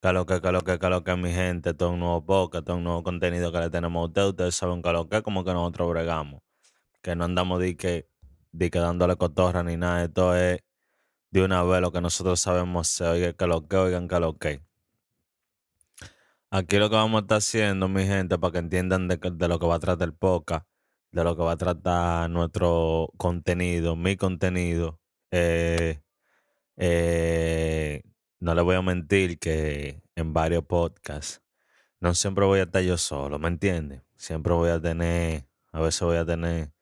Que lo que, mi gente, todo un nuevo podcast, todo un nuevo contenido que le tenemos a ustedes. Ustedes saben que, como que nosotros bregamos. Que no andamos de que, de que dándole cotorra ni nada. Esto es de una vez lo que nosotros sabemos se oiga que lo que, oigan que lo que. Aquí lo que vamos a estar haciendo, mi gente, para que entiendan de, de lo que va a tratar el podcast, de lo que va a tratar nuestro contenido, mi contenido. Eh, eh, no le voy a mentir que en varios podcasts no siempre voy a estar yo solo, ¿me entiendes? Siempre voy a tener, a veces voy a tener,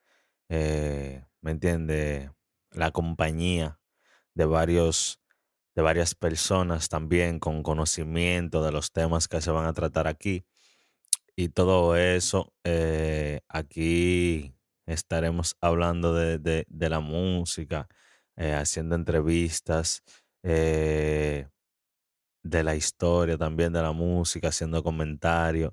eh, ¿me entiendes? La compañía de varios, de varias personas también con conocimiento de los temas que se van a tratar aquí. Y todo eso, eh, aquí estaremos hablando de, de, la música, eh, haciendo entrevistas, eh, de la historia también de la música, haciendo comentarios.